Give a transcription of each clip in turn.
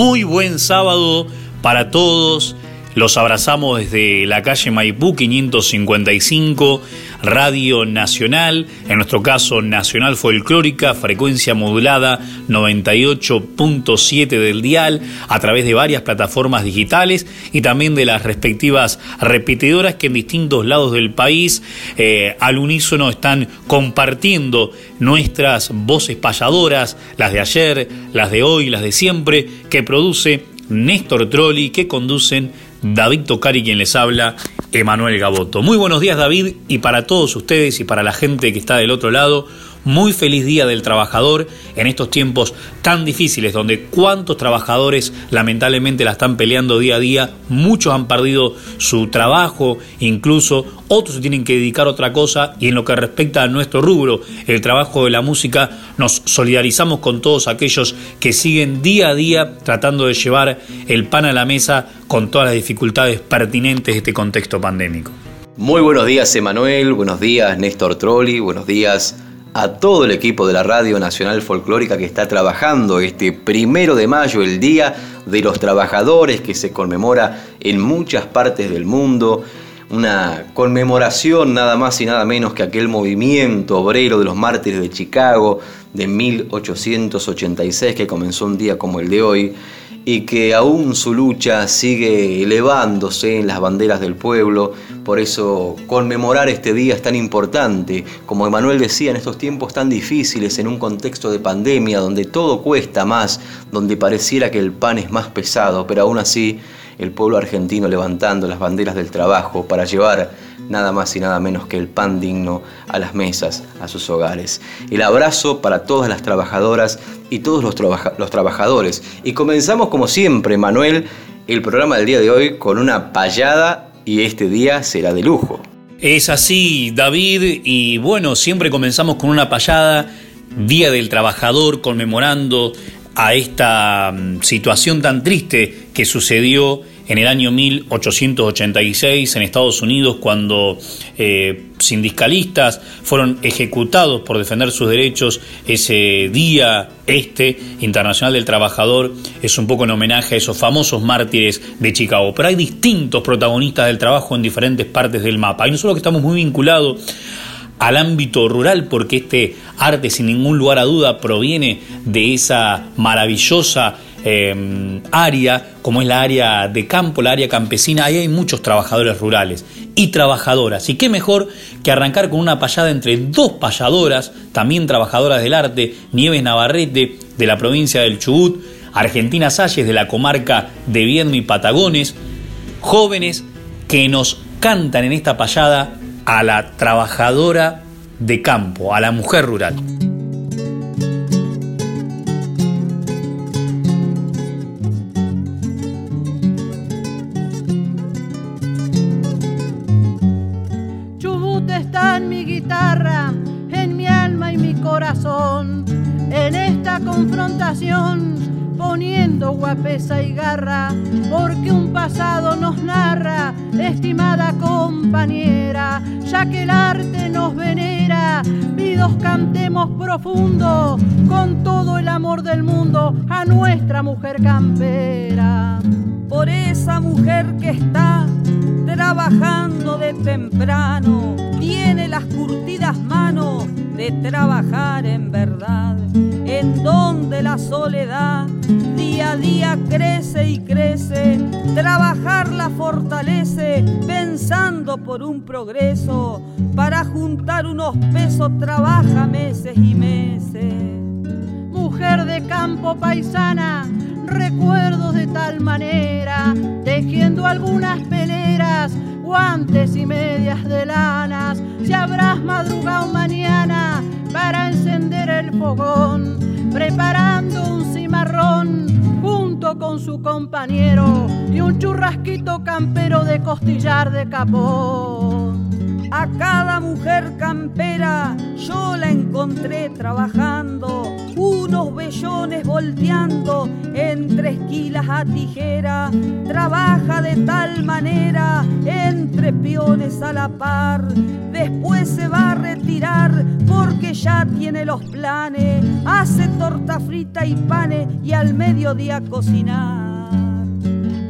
Muy buen sábado para todos. Los abrazamos desde la calle Maipú 555, Radio Nacional, en nuestro caso Nacional Folclórica, frecuencia modulada 98.7 del dial, a través de varias plataformas digitales y también de las respectivas repetidoras que en distintos lados del país eh, al unísono están compartiendo nuestras voces payadoras, las de ayer, las de hoy, las de siempre, que produce Néstor Trolli, que conducen David Tocari quien les habla, Emanuel Gaboto. Muy buenos días David y para todos ustedes y para la gente que está del otro lado, muy feliz día del trabajador en estos tiempos tan difíciles donde cuántos trabajadores lamentablemente la están peleando día a día, muchos han perdido su trabajo, incluso otros se tienen que dedicar a otra cosa y en lo que respecta a nuestro rubro, el trabajo de la música, nos solidarizamos con todos aquellos que siguen día a día tratando de llevar el pan a la mesa con todas las dificultades pertinentes de este contexto pandémico. Muy buenos días, Emanuel. Buenos días, Néstor Trolli. Buenos días a todo el equipo de la Radio Nacional Folclórica que está trabajando este primero de mayo, el Día de los Trabajadores, que se conmemora en muchas partes del mundo. Una conmemoración nada más y nada menos que aquel movimiento obrero de los mártires de Chicago de 1886 que comenzó un día como el de hoy y que aún su lucha sigue elevándose en las banderas del pueblo. Por eso conmemorar este día es tan importante. Como Emanuel decía, en estos tiempos tan difíciles, en un contexto de pandemia, donde todo cuesta más, donde pareciera que el pan es más pesado, pero aún así el pueblo argentino levantando las banderas del trabajo para llevar nada más y nada menos que el pan digno a las mesas, a sus hogares. El abrazo para todas las trabajadoras y todos los, trabajadores. Y comenzamos como siempre, Manuel, el programa del día de hoy con una payada y este día será de lujo. Es así, David, y bueno, siempre comenzamos con una payada, Día del Trabajador, conmemorando a esta mm, situación tan triste que sucedió en el año 1886 en Estados Unidos cuando eh, sindicalistas fueron ejecutados por defender sus derechos ese día este. Internacional del trabajador es un poco en homenaje a esos famosos mártires de Chicago. Pero hay distintos protagonistas del trabajo en diferentes partes del mapa. Y nosotros que estamos muy vinculados al ámbito rural, porque este arte sin ningún lugar a duda proviene de esa maravillosa eh, área, como es la área de campo, la área campesina, ahí hay muchos trabajadores rurales y trabajadoras. Y qué mejor que arrancar con una payada entre dos payadoras, también trabajadoras del arte, Nieves Navarrete, de la provincia del Chubut, Argentina Salles, de la comarca de Vierno y Patagones, jóvenes que nos cantan en esta payada a la trabajadora de campo, a la mujer rural. Chubut está en mi guitarra, en mi alma y mi corazón, en esta confrontación poniendo guapesa y garra, porque un pasado nos narra, estimada compañera, ya que el arte nos venera, vidos cantemos profundo, con todo el amor del mundo, a nuestra mujer campera. Por esa mujer que está trabajando de temprano, tiene las curtidas manos de trabajar en verdad, en donde la soledad día a día crece y crece, trabajar la fortalece, pensando por un progreso para juntar unos pesos trabaja meses y meses. De campo paisana, recuerdos de tal manera, tejiendo algunas peleras, guantes y medias de lanas. Si habrás madrugado mañana para encender el fogón, preparando un cimarrón con su compañero y un churrasquito campero de costillar de capón. A cada mujer campera yo la encontré trabajando, unos vellones volteando entre esquilas a tijera. Trabaja de tal manera entre peones a la par. Después se va a retirar porque ya tiene los planes. Hace torta frita y panes y al mediodía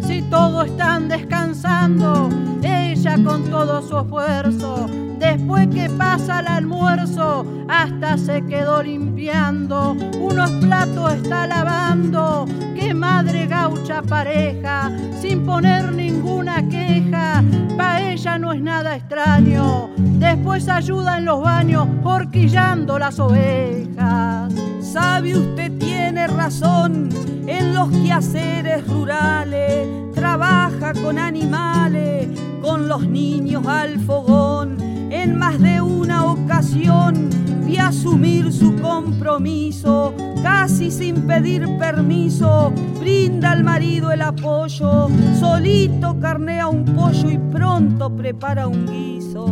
si todos están descansando, ella con todo su esfuerzo, después que pasa el almuerzo, hasta se quedó limpiando, unos platos está lavando, qué madre gaucha pareja, sin poner ninguna queja, pa' ella no es nada extraño, después ayuda en los baños, horquillando las ovejas. Sabe usted tiene razón en los quehaceres rurales, trabaja con animales, con los niños al fogón. En más de una ocasión vi asumir su compromiso, casi sin pedir permiso, brinda al marido el apoyo, solito carnea un pollo y pronto prepara un guiso.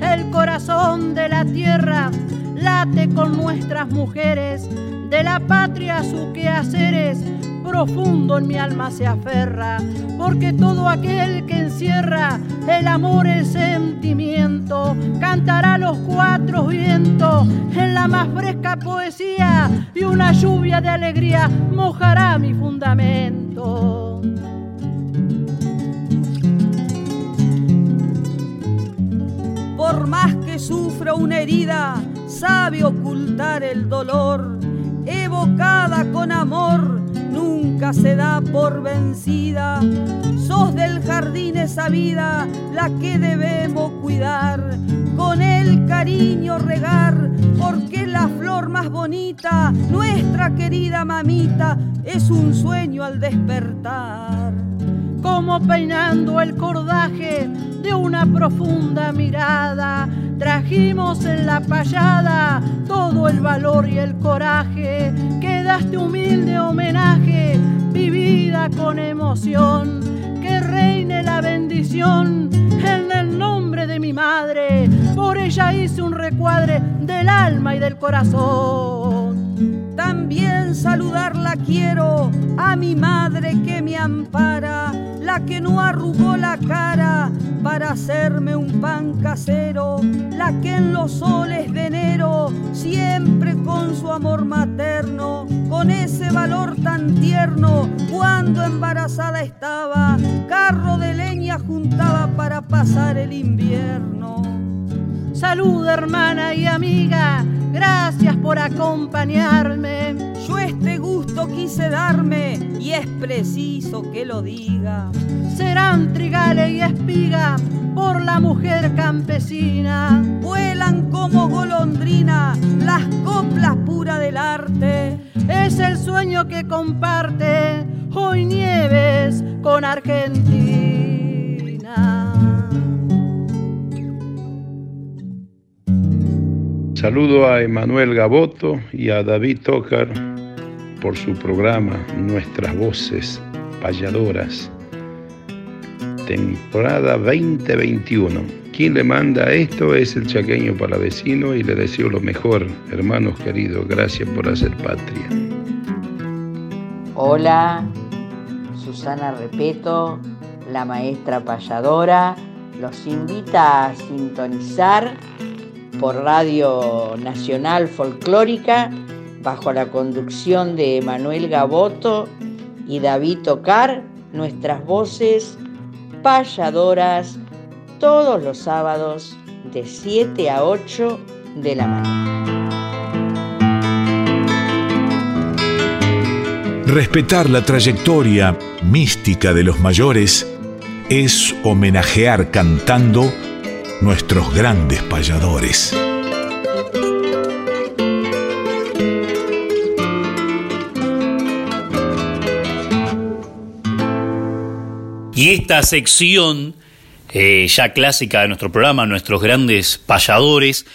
El corazón de la tierra late con nuestras mujeres, de la patria su quehaceres, profundo en mi alma se aferra, porque todo aquel que encierra el amor, el sentimiento, cantará los cuatro vientos en la más fresca poesía y una lluvia de alegría mojará mi fundamento. Por más que sufra una herida, sabe ocultar el dolor, evocada con amor, nunca se da por vencida. Sos del jardín esa vida, la que debemos cuidar, con el cariño regar, porque la flor más bonita, nuestra querida mamita, es un sueño al despertar. Como peinando el cordaje de una profunda mirada, Trajimos en la payada todo el valor y el coraje. Quedaste humilde homenaje, vivida con emoción. Que reine la bendición en el nombre de mi madre. Por ella hice un recuadre del alma y del corazón. Saludarla quiero a mi madre que me ampara, la que no arrugó la cara para hacerme un pan casero, la que en los soles de enero, siempre con su amor materno, con ese valor tan tierno, cuando embarazada estaba, carro de leña juntaba para pasar el invierno. Salud hermana y amiga, gracias por acompañarme. Yo este gusto quise darme y es preciso que lo diga. Serán trigales y espiga por la mujer campesina. Vuelan como golondrina las coplas puras del arte. Es el sueño que comparte hoy Nieves con Argentina. Saludo a Emanuel Gaboto y a David Tocar por su programa Nuestras Voces Payadoras, temporada 2021. Quien le manda esto es el chaqueño palavecino y le deseo lo mejor, hermanos queridos. Gracias por hacer patria. Hola, Susana Repeto, la maestra payadora, los invita a sintonizar por Radio Nacional Folclórica bajo la conducción de Manuel Gaboto y David Tocar, nuestras voces payadoras todos los sábados de 7 a 8 de la mañana. Respetar la trayectoria mística de los mayores es homenajear cantando nuestros grandes payadores. Y esta sección, eh, ya clásica de nuestro programa, nuestros grandes payadores,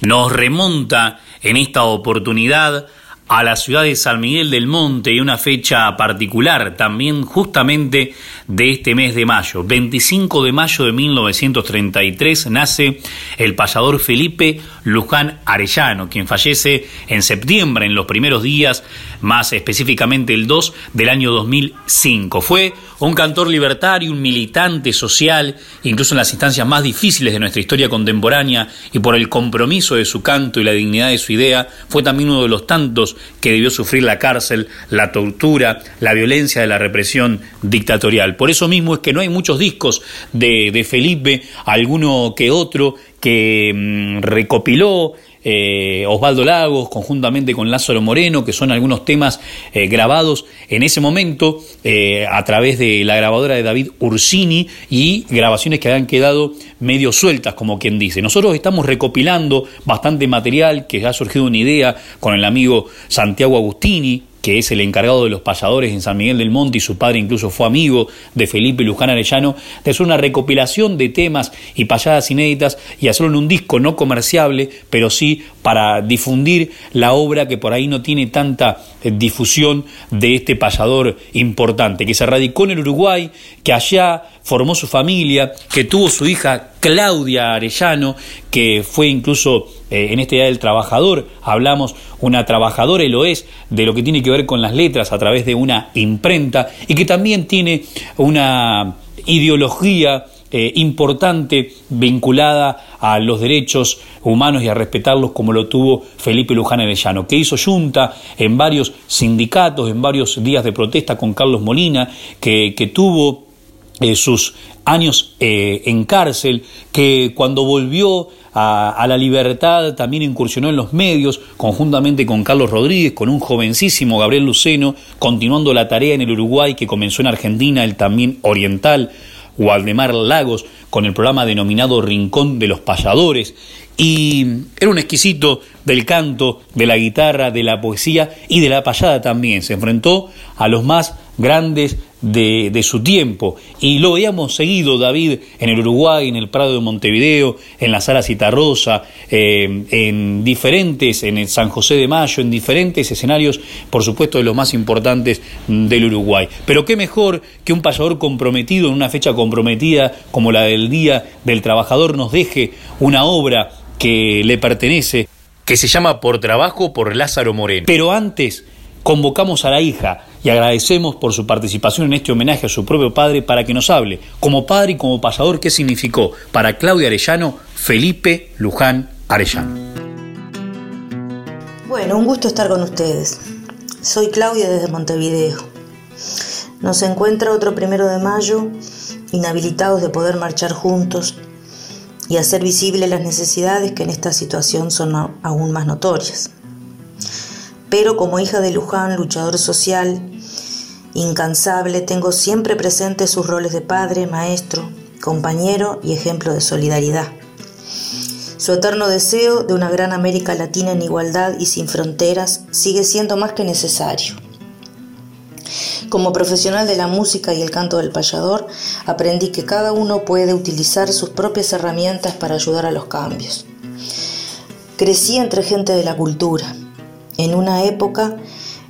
nos remonta en esta oportunidad a la ciudad de San Miguel del Monte y una fecha particular también justamente de este mes de mayo. 25 de mayo de 1933 nace el payador Felipe Luján Arellano, quien fallece en septiembre, en los primeros días, más específicamente el 2 del año 2005. Fue un cantor libertario, un militante social, incluso en las instancias más difíciles de nuestra historia contemporánea, y por el compromiso de su canto y la dignidad de su idea, fue también uno de los tantos que debió sufrir la cárcel, la tortura, la violencia de la represión dictatorial. Por eso mismo es que no hay muchos discos de, de Felipe, alguno que otro, que mm, recopiló eh, Osvaldo Lagos, conjuntamente con Lázaro Moreno, que son algunos temas eh, grabados en ese momento eh, a través de la grabadora de David Ursini y grabaciones que habían quedado medio sueltas, como quien dice. Nosotros estamos recopilando bastante material que ha surgido una idea con el amigo Santiago Agustini, que es el encargado de los payadores en San Miguel del Monte y su padre incluso fue amigo de Felipe Luján Arellano, de hacer una recopilación de temas y payadas inéditas y hacerlo en un disco no comerciable, pero sí para difundir la obra que por ahí no tiene tanta eh, difusión de este payador importante, que se radicó en el Uruguay, que allá formó su familia, que tuvo su hija Claudia Arellano, que fue incluso eh, en este Día del Trabajador, hablamos, una trabajadora y lo es, de lo que tiene que ver con las letras a través de una imprenta, y que también tiene una ideología eh, importante vinculada a los derechos humanos y a respetarlos como lo tuvo Felipe Luján Arellano, que hizo junta en varios sindicatos, en varios días de protesta con Carlos Molina, que, tuvo eh, sus años en cárcel, que cuando volvió a, la libertad también incursionó en los medios, conjuntamente con Carlos Rodríguez, con un jovencísimo Gabriel Luceno, continuando la tarea en el Uruguay que comenzó en Argentina, el también oriental, Waldemar Lagos, con el programa denominado Rincón de los Payadores, y era un exquisito del canto, de la guitarra, de la poesía y de la payada también. Se enfrentó a los más grandes de, su tiempo. Y lo habíamos seguido, David, en el Uruguay, en el Prado de Montevideo, en la Sala Citarrosa, eh, en diferentes, en el San José de Mayo, en diferentes escenarios, por supuesto, de los más importantes del Uruguay. Pero qué mejor que un payador comprometido en una fecha comprometida como la del Día del Trabajador nos deje una obra que le pertenece, que se llama Por Trabajo por Lázaro Moreno. Pero antes convocamos a la hija y agradecemos por su participación en este homenaje a su propio padre para que nos hable, como padre y como pasador, qué significó para Claudia Arellano Felipe Luján Arellano. Bueno, un gusto estar con ustedes. Soy Claudia desde Montevideo. Nos encuentra otro primero de mayo, inhabilitados de poder marchar juntos y hacer visibles las necesidades que en esta situación son aún más notorias. Pero como hija de Luján, luchador social, incansable, tengo siempre presente sus roles de padre, maestro, compañero y ejemplo de solidaridad. Su eterno deseo de una gran América Latina en igualdad y sin fronteras sigue siendo más que necesario. Como profesional de la música y el canto del payador, aprendí que cada uno puede utilizar sus propias herramientas para ayudar a los cambios. Crecí entre gente de la cultura, en una época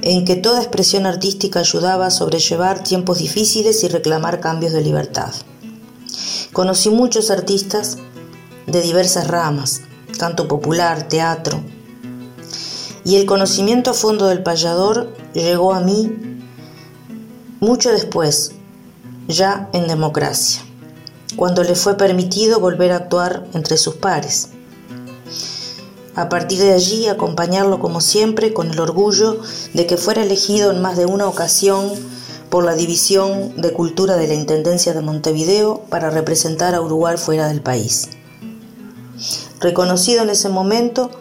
en que toda expresión artística ayudaba a sobrellevar tiempos difíciles y reclamar cambios de libertad. Conocí muchos artistas de diversas ramas, canto popular, teatro, y el conocimiento a fondo del payador llegó a mí mucho después, ya en democracia, cuando le fue permitido volver a actuar entre sus pares. A partir de allí, acompañarlo como siempre con el orgullo de que fuera elegido en más de una ocasión por la División de Cultura de la Intendencia de Montevideo para representar a Uruguay fuera del país. Reconocido en ese momento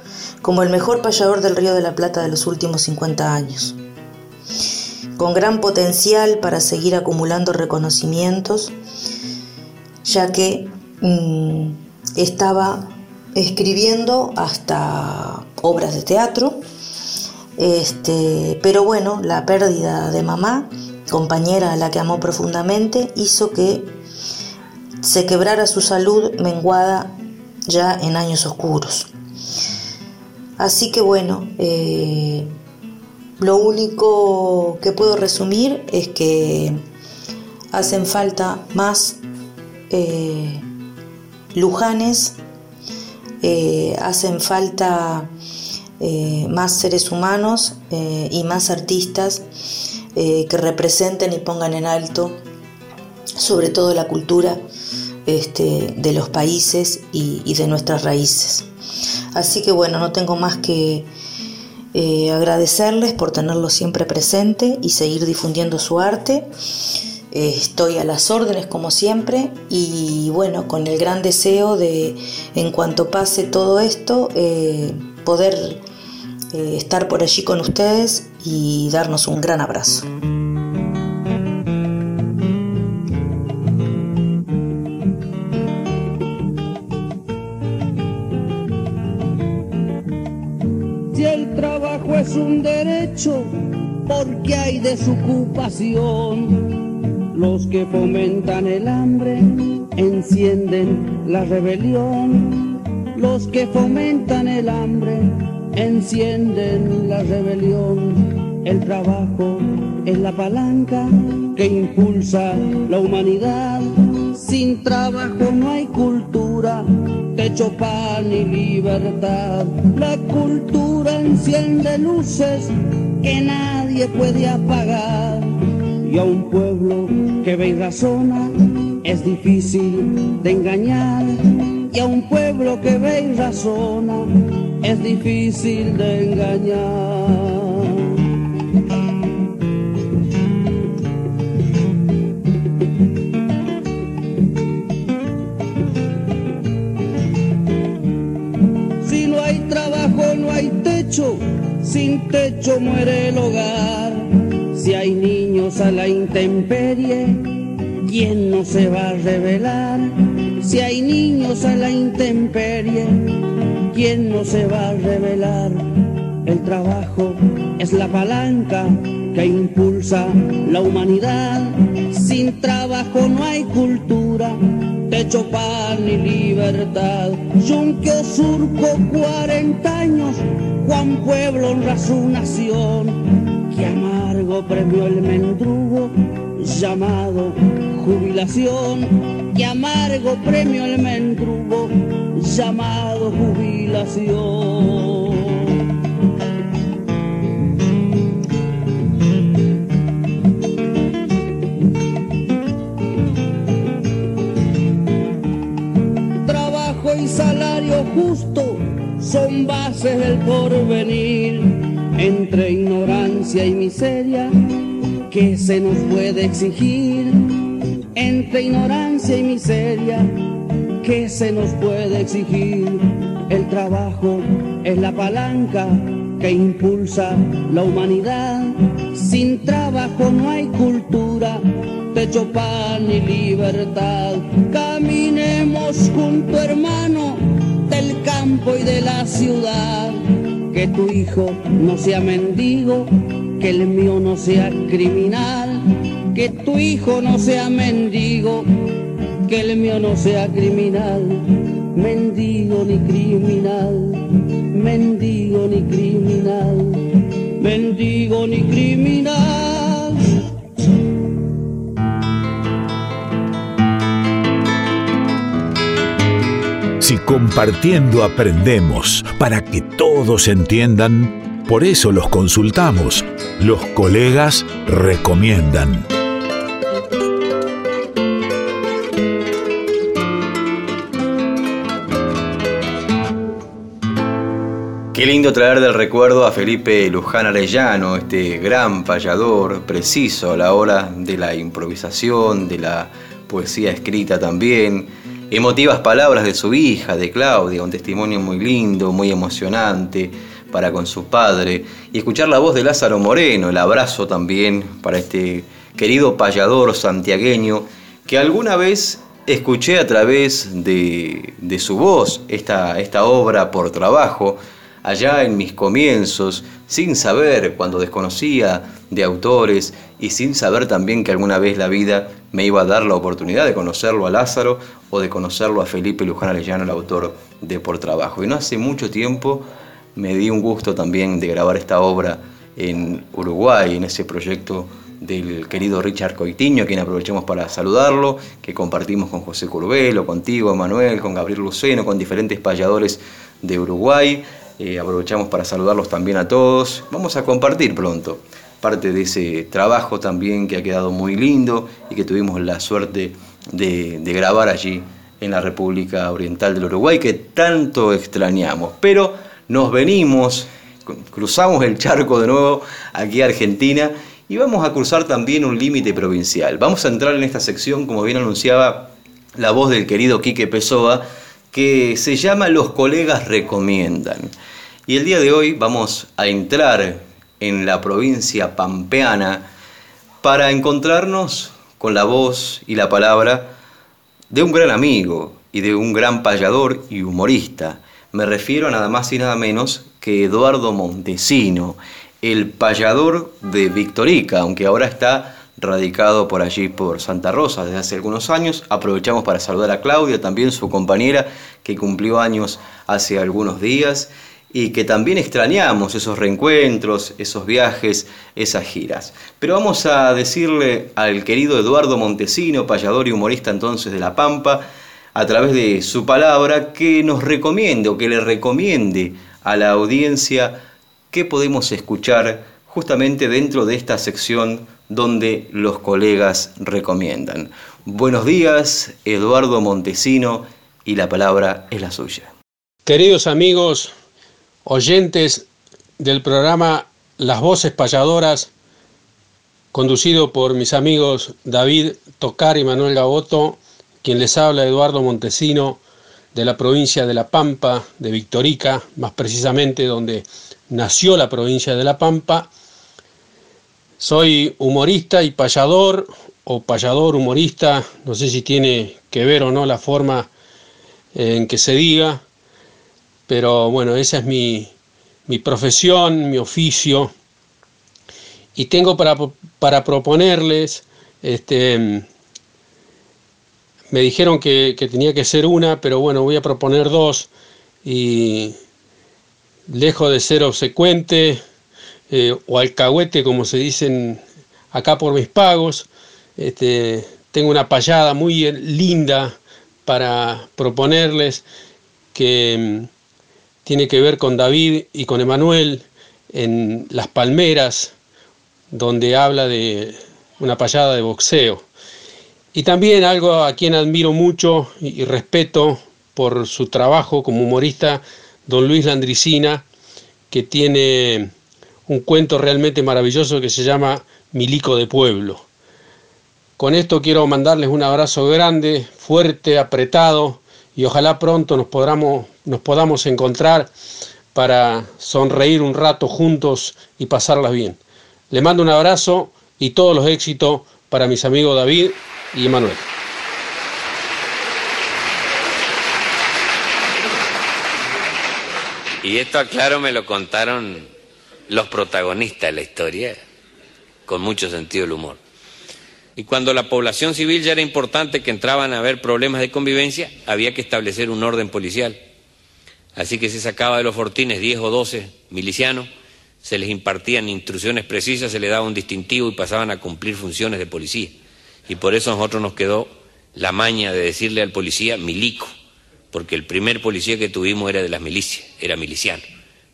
como el mejor payador del Río de la Plata de los últimos 50 años con gran potencial para seguir acumulando reconocimientos, ya que mm, estaba escribiendo hasta obras de teatro, este, pero bueno, la pérdida de mamá, compañera a la que amó profundamente, hizo que se quebrara su salud menguada ya en años oscuros. Así que bueno, eh, lo único que puedo resumir es que hacen falta más eh, lujanes, eh, hacen falta más seres humanos y más artistas que representen y pongan en alto sobre todo la cultura este, de los países y, de nuestras raíces. Así que bueno, no tengo más que eh, agradecerles por tenerlo siempre presente y seguir difundiendo su arte. Eh, estoy a las órdenes como siempre y bueno, con el gran deseo de en cuanto pase todo esto, eh, poder estar por allí con ustedes y darnos un gran abrazo. es un derecho porque hay desocupación. Los que fomentan el hambre encienden la rebelión. Los que fomentan el hambre encienden la rebelión. El trabajo es la palanca que impulsa la humanidad. Sin trabajo no hay cultura techo, pan y libertad. La cultura enciende luces que nadie puede apagar. Y a un pueblo que ve y razona es difícil de engañar. Y a un pueblo que ve y razona es difícil de engañar. sin techo muere a la intemperie, ¿quién no se va a revelar? Si hay niños a la intemperie, ¿quién no se va a revelar? El trabajo es la palanca que impulsa la humanidad. Sin trabajo no hay cultura, techo, pan y libertad. Yunque surco 40 años Juan Pueblo honra su nación, amargo premio el mendrugo llamado jubilación, que amargo premio el mendrugo llamado jubilación. Trabajo y salario justo son bases del porvenir, entre ignorancia y miseria, que se nos puede exigir, entre ignorancia y miseria, que se nos puede exigir. El trabajo es la palanca que impulsa la humanidad. Sin trabajo no hay cultura, techo, pan y libertad. Caminemos junto, hermano del campo y de la ciudad. Que tu hijo no sea mendigo, que el mío no sea criminal. Que tu hijo no sea mendigo, que el mío no sea criminal. Mendigo ni criminal, mendigo ni criminal, mendigo ni criminal. Si compartiendo aprendemos para que todos entiendan, por eso los consultamos. Los colegas recomiendan. Qué lindo traer del recuerdo a Felipe Luján Arellano, este gran payador, preciso a la hora de la improvisación, de la poesía escrita también emotivas palabras de su hija, de Claudia, un testimonio muy lindo, muy emocionante para con su padre, y escuchar la voz de Lázaro Moreno, el abrazo también para este querido payador santiagueño que alguna vez escuché a través de, de su voz esta, esta obra por trabajo, allá en mis comienzos, sin saber, cuando desconocía de autores y sin saber también que alguna vez la vida me iba a dar la oportunidad de conocerlo a Lázaro o de conocerlo a Felipe Luján Arellano, el autor de Por Trabajo. Y no hace mucho tiempo me di un gusto también de grabar esta obra en Uruguay, en ese proyecto del querido Richard Coitiño, quien aprovechemos para saludarlo, que compartimos con José Curbelo, contigo, Manuel, con Gabriel Luceno, con diferentes payadores de Uruguay. Eh, aprovechamos para saludarlos también a todos. Vamos a compartir pronto parte de ese trabajo también que ha quedado muy lindo y que tuvimos la suerte de, de grabar allí en la República Oriental del Uruguay, que tanto extrañamos. Pero nos venimos, cruzamos el charco de nuevo aquí a Argentina y vamos a cruzar también un límite provincial. Vamos a entrar en esta sección, como bien anunciaba la voz del querido Quique Pessoa, que se llama Los colegas recomiendan. Y el día de hoy vamos a entrar en la provincia pampeana para encontrarnos con la voz y la palabra de un gran amigo y de un gran payador y humorista. Me refiero a nada más y nada menos que Eduardo Montesino, el payador de Victorica, aunque ahora está radicado por allí por Santa Rosa desde hace algunos años. Aprovechamos para saludar a Claudia, también su compañera, que cumplió años hace algunos días y que también extrañamos esos reencuentros, esos viajes, esas giras. Pero vamos a decirle al querido Eduardo Montesino, payador y humorista entonces de La Pampa, a través de su palabra, que nos recomiende o que le recomiende a la audiencia qué podemos escuchar justamente dentro de esta sección donde los colegas recomiendan. Buenos días, Eduardo Montesino, y la palabra es la suya. Queridos amigos, oyentes del programa Las Voces Payadoras, conducido por mis amigos David Tocar y Manuel Gaboto, quien les habla Eduardo Montesino, de la provincia de La Pampa, de Victorica, más precisamente donde nació la provincia de La Pampa. Soy humorista y payador, o payador humorista, no sé si tiene que ver o no la forma en que se diga, pero bueno, esa es mi, profesión, mi oficio, y tengo para, para proponerles, este, me dijeron que, tenía que ser una, pero bueno, voy a proponer dos, y lejos de ser obsecuente eh, o alcahuete, como se dicen acá por mis pagos, este, tengo una payada muy linda para proponerles que tiene que ver con David y con Emanuel en Las Palmeras, donde habla de una payada de boxeo. Y también algo a quien admiro mucho y respeto por su trabajo como humorista, don Luis Landricina, que tiene un cuento realmente maravilloso que se llama Milico de Pueblo. Con esto quiero mandarles un abrazo grande, fuerte, apretado, y ojalá pronto nos podamos, nos podamos encontrar para sonreír un rato juntos y pasarlas bien. Le mando un abrazo y todos los éxitos para mis amigos David y Manuel. Y esto, aclaro, me lo contaron los protagonistas de la historia, con mucho sentido del humor. Y cuando la población civil ya era importante que entraban a haber problemas de convivencia, había que establecer un orden policial. Así que se sacaba de los fortines 10 o 12 milicianos, se les impartían instrucciones precisas, se les daba un distintivo y pasaban a cumplir funciones de policía. Y por eso a nosotros nos quedó la maña de decirle al policía milico, porque el primer policía que tuvimos era de las milicias, era miliciano.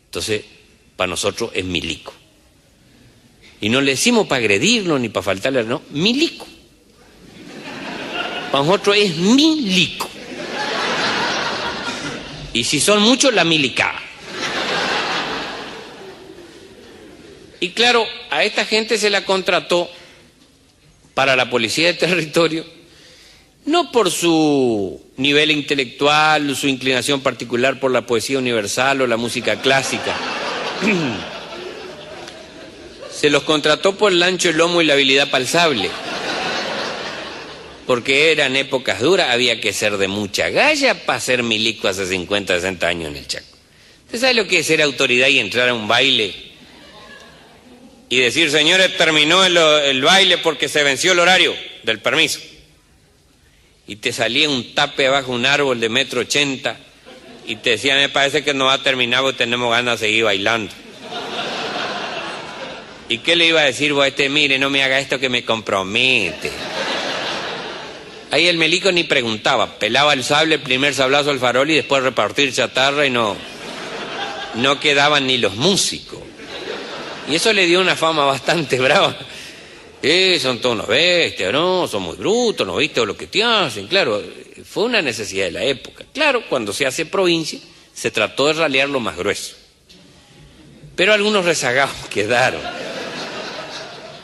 Entonces, para nosotros es milico. Y no le decimos para agredirlo ni para faltarle, no, milico. Para nosotros es milico. Y si son muchos, la milica. Y claro, a esta gente se la contrató para la policía de territorio, no por su nivel intelectual, su inclinación particular por la poesía universal o la música clásica. Se los contrató por el ancho, el lomo y la habilidad palsable. porque eran épocas duras, había que ser de mucha galla para ser milico hace 50, 60 años en el Chaco. ¿Usted sabe lo que es ser autoridad y entrar a un baile y decir, señores, terminó el, el baile porque se venció el horario del permiso? Y te salía un tape abajo un árbol de metro ochenta y te decía, me parece que no va a terminar porque tenemos ganas de seguir bailando. ¿Y qué le iba a decir vos a este? Mire, no me haga esto que me compromete. Ahí el melico ni preguntaba, pelaba el sable, el primer sablazo al farol y después repartir chatarra y no, no quedaban ni los músicos. Y eso le dio una fama bastante brava. Eh, son todos unos bestias, ¿no? Son muy brutos, ¿no viste lo que te hacen? Claro, fue una necesidad de la época. Claro, cuando se hace provincia, se trató de ralear lo más grueso. Pero algunos rezagados quedaron.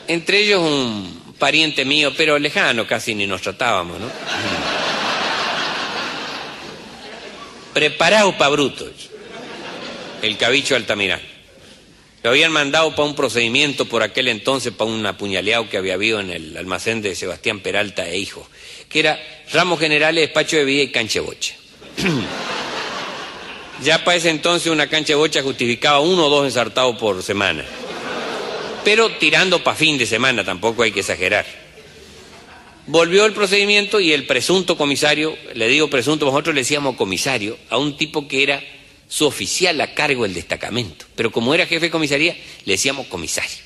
Entre ellos un pariente mío, pero lejano, casi ni nos tratábamos, ¿no? Preparado para brutos. El cabicho Altamirán. Lo habían mandado para un procedimiento por aquel entonces, para un apuñaleado que había habido en el almacén de Sebastián Peralta e hijo, que era ramos generales, despacho de vida y cancha bocha. ya para ese entonces una cancha de bocha justificaba uno o dos ensartados por semana. Pero tirando para fin de semana, tampoco hay que exagerar. Volvió el procedimiento y el presunto comisario, le digo presunto, nosotros le decíamos comisario, a un tipo que era su oficial a cargo del destacamento. Pero como era jefe de comisaría, le decíamos comisario.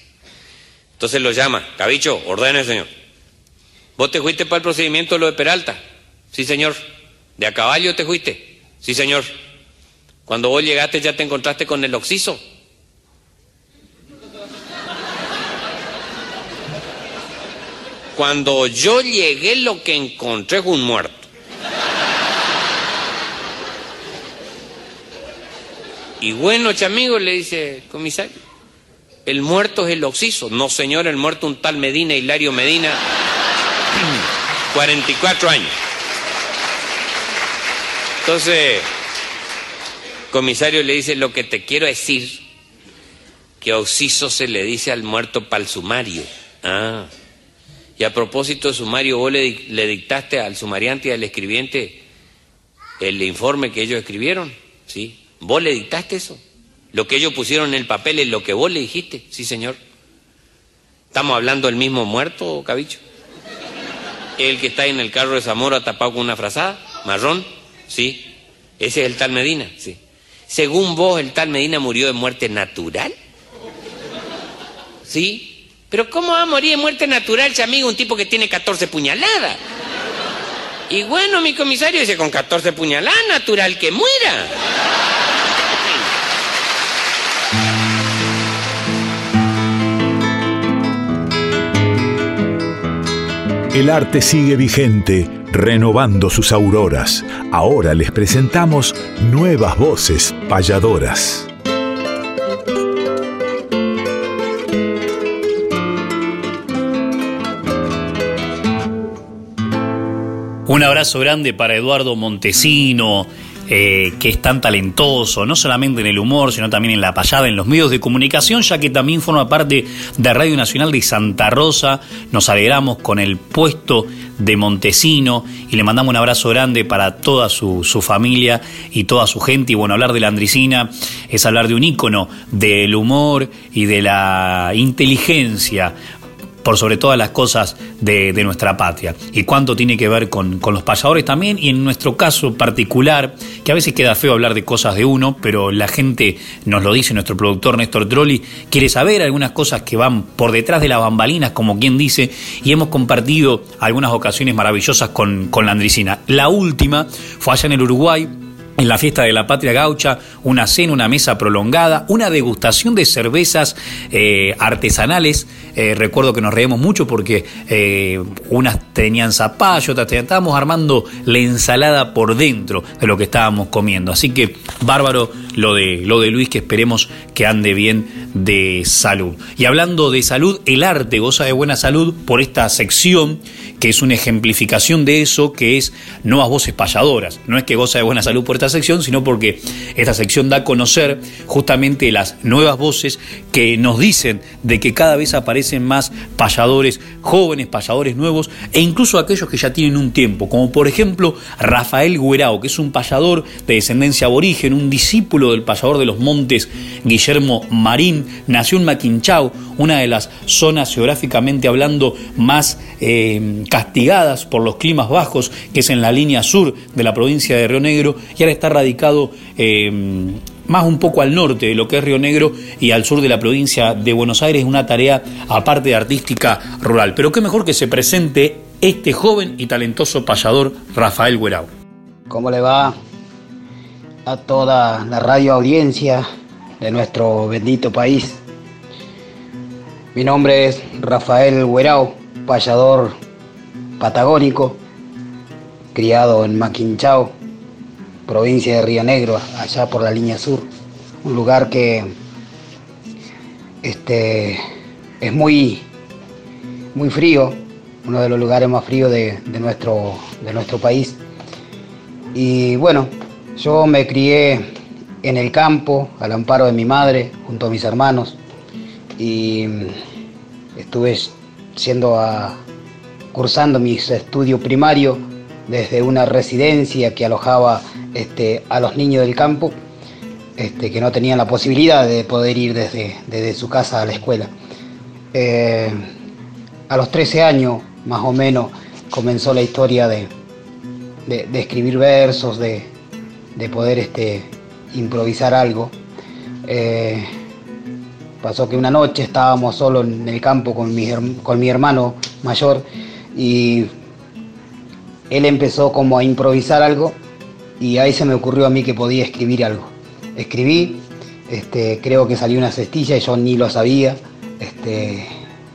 Entonces lo llama, Cabicho, ordene, señor. ¿Vos te fuiste para el procedimiento de lo de Peralta? Sí, señor. ¿De a caballo te fuiste? Sí, señor. Cuando vos llegaste ya te encontraste con el oxiso. Cuando yo llegué lo que encontré fue un muerto. Y bueno, chamigo, le dice comisario, el muerto es el oxiso. No, señor, el muerto un tal Medina, Hilario Medina, 44 años. Entonces, comisario le dice, lo que te quiero decir, que oxiso se le dice al muerto para el sumario. Ah. Y a propósito de sumario, vos le, le dictaste al sumariante y al escribiente el informe que ellos escribieron, ¿sí? ¿Vos le dictaste eso? Lo que ellos pusieron en el papel es lo que vos le dijiste, sí señor. ¿Estamos hablando del mismo muerto, Cabicho? ¿El que está en el carro de Zamora tapado con una frazada? ¿Marrón? Sí. Ese es el tal Medina, sí. Según vos, el tal Medina murió de muerte natural. ¿Sí? Pero ¿cómo va a morir de muerte natural, amigo, un tipo que tiene 14 puñaladas? Y bueno, mi comisario dice, con 14 puñaladas, natural que muera. El arte sigue vigente, renovando sus auroras. Ahora les presentamos nuevas voces payadoras. Un abrazo grande para Eduardo Montesino, eh, que es tan talentoso, no solamente en el humor, sino también en la payada, en los medios de comunicación, ya que también forma parte de Radio Nacional de Santa Rosa. Nos alegramos con el puesto de Montesino y le mandamos un abrazo grande para toda su, su familia y toda su gente. Y bueno, hablar de la Andricina es hablar de un ícono del humor y de la inteligencia por sobre todas las cosas de, nuestra patria. Y cuánto tiene que ver con, los payadores también, y en nuestro caso particular, que a veces queda feo hablar de cosas de uno, pero la gente nos lo dice, nuestro productor Néstor Trolli quiere saber algunas cosas que van por detrás de las bambalinas, como quien dice, y hemos compartido algunas ocasiones maravillosas con, con la Andricina. La última fue allá en el Uruguay, en la fiesta de la patria gaucha, una cena, una mesa prolongada, una degustación de cervezas eh, artesanales. Eh, recuerdo que nos reímos mucho porque eh, unas tenían zapallo, otras tenían, estábamos armando la ensalada por dentro de lo que estábamos comiendo. Así que bárbaro lo de, lo de Luis, que esperemos que ande bien de salud. Y hablando de salud, el arte goza de buena salud por esta sección, que es una ejemplificación de eso, que es Nuevas Voces Payadoras. No es que goza de buena salud por esta sección, sino porque esta sección da a conocer justamente las nuevas voces que nos dicen de que cada vez aparecen más payadores jóvenes, payadores nuevos, e incluso aquellos que ya tienen un tiempo, como por ejemplo Rafael Guerao, que es un payador de descendencia aborigen, un discípulo del payador de los montes Guillermo Marín, nació en Maquinchao, una de las zonas geográficamente hablando más eh, castigadas por los climas bajos, que es en la línea sur de la provincia de Río Negro, y ahora está radicado eh, más un poco al norte de lo que es Río Negro y al sur de la provincia de Buenos Aires, una tarea aparte de artística rural. Pero qué mejor que se presente este joven y talentoso payador Rafael Guerau. ¿Cómo le va a toda la radio audiencia de nuestro bendito país? Mi nombre es Rafael Guerau, payador patagónico, criado en Maquinchao, provincia de Río Negro, allá por la línea sur. Un lugar que este, es muy, muy frío, uno de los lugares más fríos de, nuestro, de nuestro país. Y bueno, yo me crié en el campo, al amparo de mi madre, junto a mis hermanos, y estuve siendo cursando mis estudios primarios desde una residencia que alojaba este, a los niños del campo, este, que no tenían la posibilidad de poder ir desde, desde su casa a la escuela. Eh, a los 13 años, más o menos, comenzó la historia de, de, escribir versos, de, poder este, improvisar algo. Eh, pasó que una noche estábamos solo en el campo con mi, con mi hermano mayor y él empezó como a improvisar algo y ahí se me ocurrió a mí que podía escribir algo. Escribí, este, creo que salió una cestilla y yo ni lo sabía, este,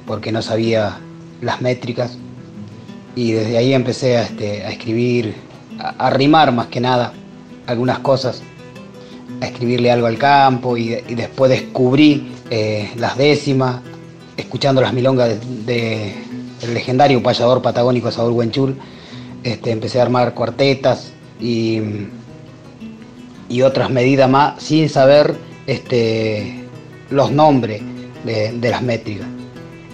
porque no sabía las métricas. Y desde ahí empecé a, este, escribir, a, rimar más que nada algunas cosas, a escribirle algo al campo y, después descubrí eh, las décimas, escuchando las milongas del legendario payador patagónico Saúl Huenchul este, empecé a armar cuartetas y, y, otras medidas más sin saber este, los nombres de, las métricas.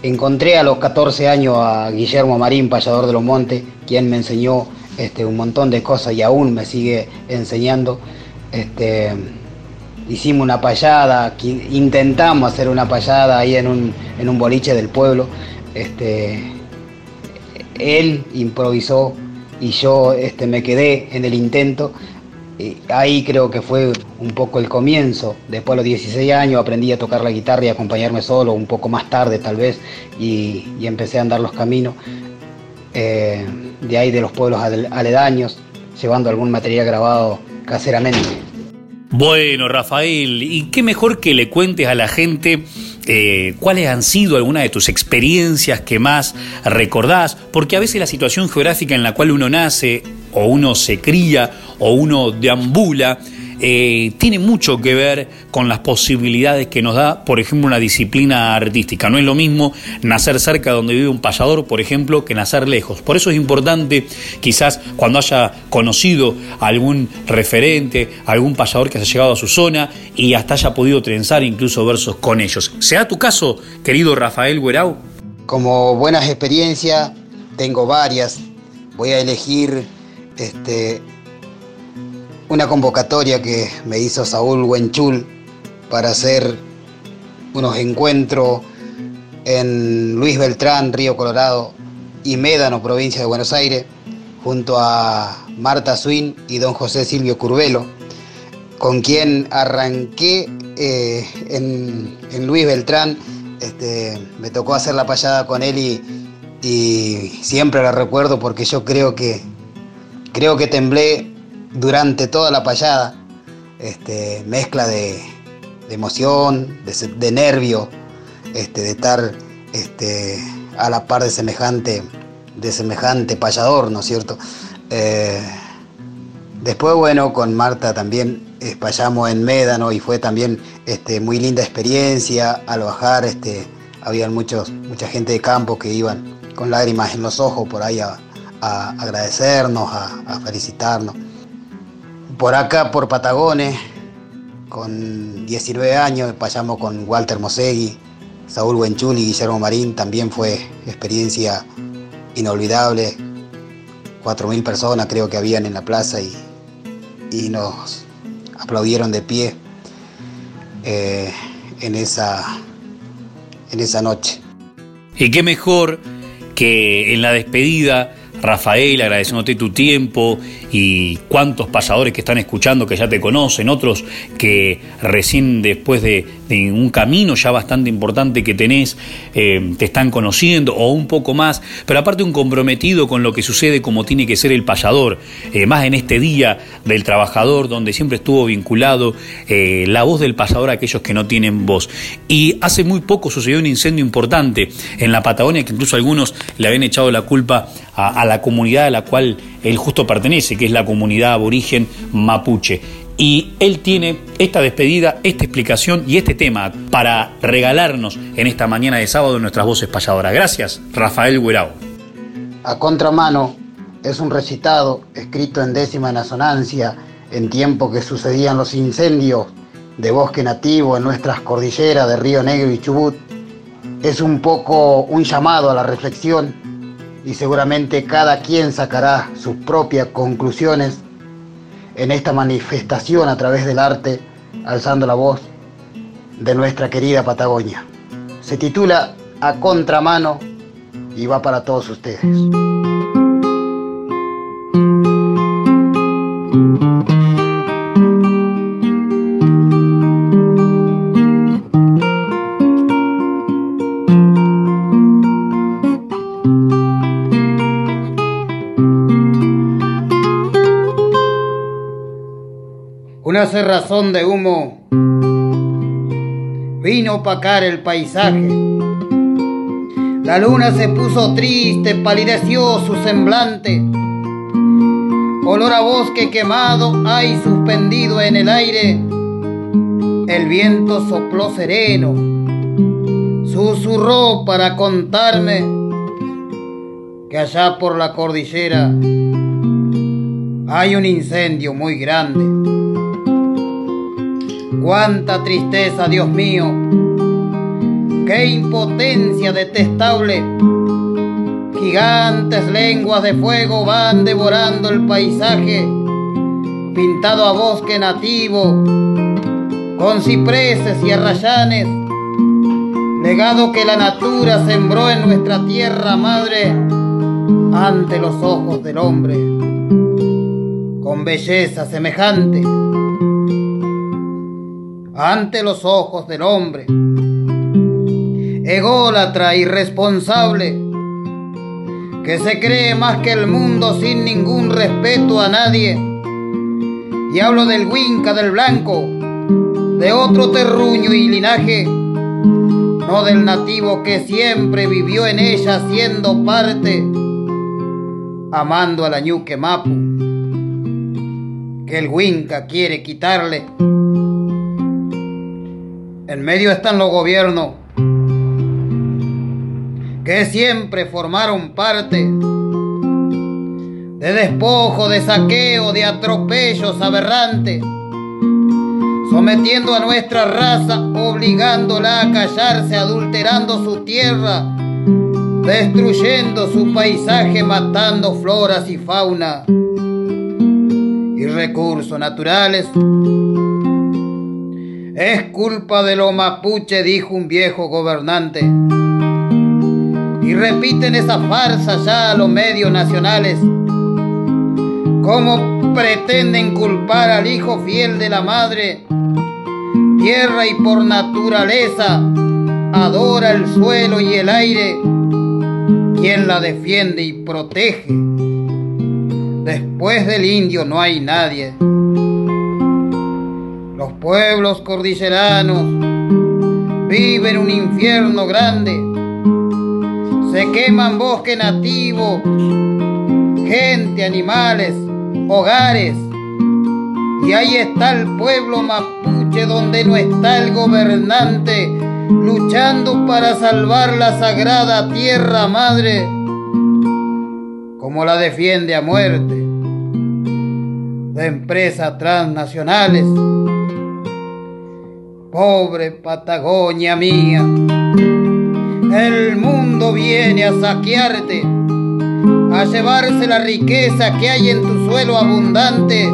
Encontré a los 14 años a Guillermo Marín, payador de los montes, quien me enseñó este, un montón de cosas y aún me sigue enseñando. Este, hicimos una payada, intentamos hacer una payada ahí en un, en un boliche del pueblo. Este, él improvisó y yo me quedé en el intento. Ahí creo que fue un poco el comienzo. Después a los 16 años aprendí a tocar la guitarra y acompañarme solo, un poco más tarde tal vez, y, empecé a andar los caminos eh, de ahí de los pueblos aledaños, llevando algún material grabado caseramente. Bueno, Rafael, y qué mejor que le cuentes a la gente eh, cuáles han sido algunas de tus experiencias que más recordás, porque a veces la situación geográfica en la cual uno nace, o uno se cría, o uno deambula, eh, tiene mucho que ver con las posibilidades que nos da, por ejemplo, una disciplina artística. No es lo mismo nacer cerca de donde vive un payador, por ejemplo, que nacer lejos. Por eso es importante, quizás cuando haya conocido algún referente, algún payador que haya llegado a su zona y hasta haya podido trenzar incluso versos con ellos. ¿Sea tu caso, querido Rafael Guerau? Como buenas experiencias, tengo varias. Voy a elegir este, una convocatoria que me hizo Saúl Huenchul para hacer unos encuentros en Luis Beltrán, Río Colorado y Médano, provincia de Buenos Aires, junto a Marta Swin y don José Silvio Curvelo, con quien arranqué eh, en, Luis Beltrán. Este, me tocó hacer la payada con él y, y siempre la recuerdo porque yo creo que creo que temblé durante toda la payada, este, mezcla de, emoción, de, nervio, este, de estar este, a la par de semejante, de semejante payador, ¿no es cierto? Eh, después, bueno, con Marta también espallamos en Médano y fue también muy linda experiencia. Al bajar este, había muchos, mucha gente de campo que iban con lágrimas en los ojos por ahí a, agradecernos, a, felicitarnos. Por acá, por Patagones, con 19 años, pasamos con Walter Mosegui, Saúl Buenchul y Guillermo Marín, también fue experiencia inolvidable. 4.000 personas creo que habían en la plaza y, y nos aplaudieron de pie eh, en, esa, en esa noche. Y qué mejor que en la despedida Rafael, agradeciéndote tu tiempo y cuántos pasadores que están escuchando que ya te conocen, otros que recién después de, de un camino ya bastante importante que tenés, eh, te están conociendo o un poco más, pero aparte un comprometido con lo que sucede como tiene que ser el payador, eh, más en este día del trabajador donde siempre estuvo vinculado eh, la voz del payador a aquellos que no tienen voz. Y hace muy poco sucedió un incendio importante en la Patagonia que incluso algunos le habían echado la culpa a, a la comunidad a la cual él justo pertenece, que es la comunidad aborigen mapuche. Y él tiene esta despedida, esta explicación y este tema para regalarnos en esta mañana de sábado nuestras voces payadoras. Gracias, Rafael Guerao. A contramano es un recitado escrito en décima asonancia en tiempo que sucedían los incendios de bosque nativo en nuestras cordilleras de Río Negro y Chubut. Es un poco un llamado a la reflexión y seguramente cada quien sacará sus propias conclusiones en esta manifestación a través del arte, alzando la voz de nuestra querida Patagonia. Se titula A Contramano y va para todos ustedes. Una cerrazón de humo vino a opacar el paisaje. La luna se puso triste, palideció su semblante. Olor a bosque quemado hay suspendido en el aire. El viento sopló sereno, susurró para contarme que allá por la cordillera hay un incendio muy grande. Cuánta tristeza, Dios mío. Qué impotencia detestable. Gigantes lenguas de fuego van devorando el paisaje, pintado a bosque nativo, con cipreses y arrayanes, legado que la natura sembró en nuestra tierra madre ante los ojos del hombre, con belleza semejante ante los ojos del hombre. Ególatra irresponsable, que se cree más que el mundo sin ningún respeto a nadie. Y hablo del Huinca del Blanco, de otro terruño y linaje, no del nativo que siempre vivió en ella siendo parte, amando a la ñuque mapu, que el Huinca quiere quitarle en medio están los gobiernos que siempre formaron parte de despojo, de saqueo, de atropellos aberrantes, sometiendo a nuestra raza, obligándola a callarse, adulterando su tierra, destruyendo su paisaje, matando floras y fauna y recursos naturales es culpa de los mapuche, dijo un viejo gobernante. Y repiten esa farsa ya a los medios nacionales. ¿Cómo pretenden culpar al hijo fiel de la madre? Tierra y por naturaleza adora el suelo y el aire. Quien la defiende y protege. Después del indio no hay nadie. Los pueblos cordilleranos viven un infierno grande. Se queman bosque nativo, gente, animales, hogares. Y ahí está el pueblo mapuche donde no está el gobernante, luchando para salvar la sagrada tierra madre, como la defiende a muerte de empresas transnacionales. Pobre Patagonia mía, el mundo viene a saquearte, a llevarse la riqueza que hay en tu suelo abundante.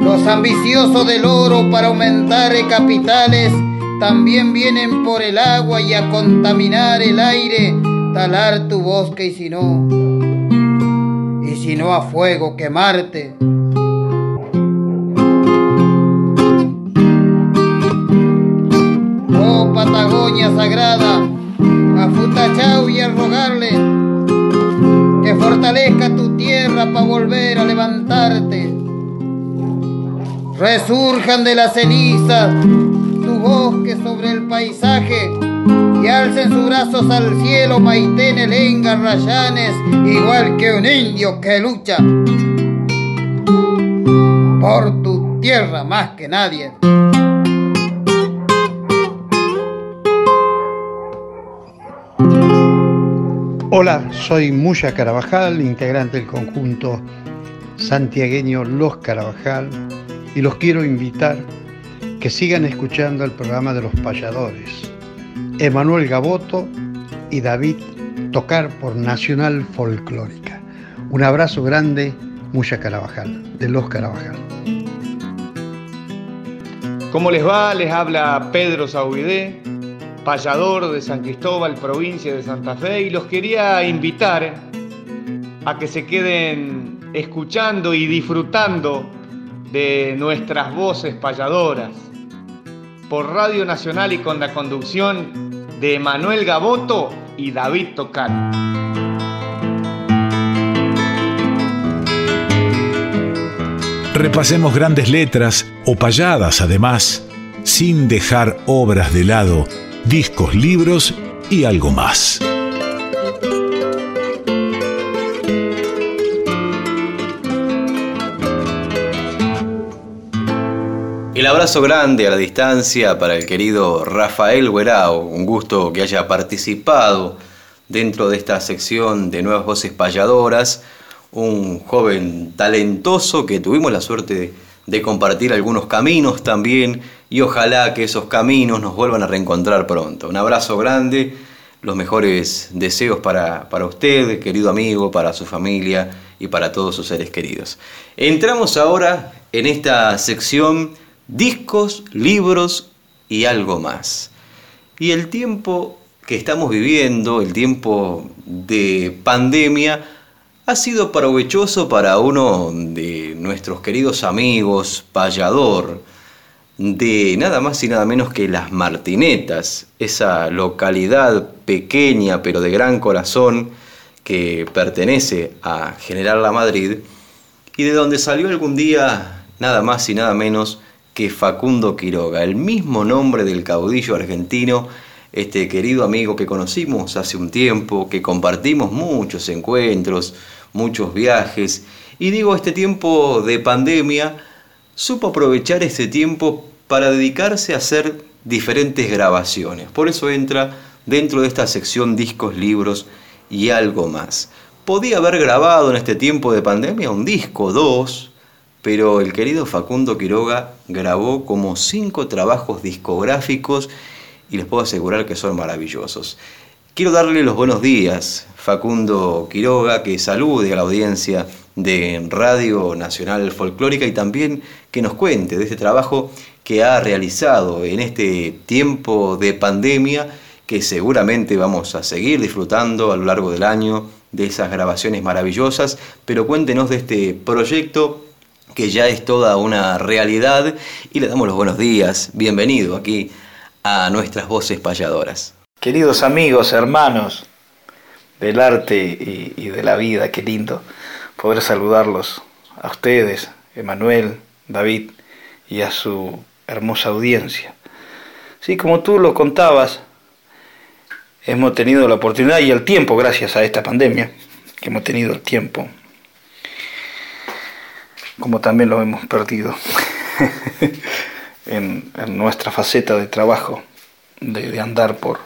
Los ambiciosos del oro para aumentar capitales también vienen por el agua y a contaminar el aire, talar tu bosque y si no, y si no a fuego quemarte. Patagonia sagrada, a Futachau y al rogarle que fortalezca tu tierra para volver a levantarte. Resurjan de la ceniza tu bosque sobre el paisaje y alcen sus brazos al cielo Maitén, Elenga, Rayanes, igual que un indio que lucha por tu tierra más que nadie. Hola, soy Muya Carabajal, integrante del conjunto santiagueño Los Carabajal, y los quiero invitar que sigan escuchando el programa de los payadores. Emanuel Gaboto y David Tocar por Nacional Folclórica. Un abrazo grande, Muya Carabajal, de Los Carabajal. ¿Cómo les va? Les habla Pedro Saubidé, payador de San Cristóbal, provincia de Santa Fe, y los quería invitar a que se queden escuchando y disfrutando de nuestras voces payadoras por Radio Nacional y con la conducción de Manuel Gaboto y David Tocar. Repasemos grandes letras o payadas además, sin dejar obras de lado, discos, libros y algo más. El abrazo grande a la distancia para el querido Rafael Guerao, un gusto que haya participado dentro de esta sección de Nuevas Voces Payadoras, un joven talentoso que tuvimos la suerte de, de compartir algunos caminos también y ojalá que esos caminos nos vuelvan a reencontrar pronto. Un abrazo grande, los mejores deseos para, para usted, querido amigo, para su familia y para todos sus seres queridos. Entramos ahora en esta sección discos, libros y algo más. Y el tiempo que estamos viviendo, el tiempo de pandemia, ha sido provechoso para uno de nuestros queridos amigos, payador, de nada más y nada menos que Las Martinetas, esa localidad pequeña pero de gran corazón que pertenece a General La Madrid y de donde salió algún día nada más y nada menos que Facundo Quiroga, el mismo nombre del caudillo argentino, este querido amigo que conocimos hace un tiempo, que compartimos muchos encuentros, muchos viajes, y digo, este tiempo de pandemia, supo aprovechar este tiempo para dedicarse a hacer diferentes grabaciones. Por eso entra dentro de esta sección discos, libros y algo más. Podía haber grabado en este tiempo de pandemia un disco, dos, pero el querido Facundo Quiroga grabó como cinco trabajos discográficos y les puedo asegurar que son maravillosos. Quiero darle los buenos días, Facundo Quiroga, que salude a la audiencia de Radio Nacional Folclórica y también que nos cuente de este trabajo que ha realizado en este tiempo de pandemia que seguramente vamos a seguir disfrutando a lo largo del año de esas grabaciones maravillosas, pero cuéntenos de este proyecto que ya es toda una realidad y le damos los buenos días. Bienvenido aquí a nuestras voces payadoras. Queridos amigos, hermanos del arte y, de la vida, qué lindo poder saludarlos a ustedes, Emanuel, David y a su hermosa audiencia. Sí, como tú lo contabas, hemos tenido la oportunidad y el tiempo, gracias a esta pandemia, que hemos tenido el tiempo como también lo hemos perdido. en, nuestra faceta de trabajo, de, andar por,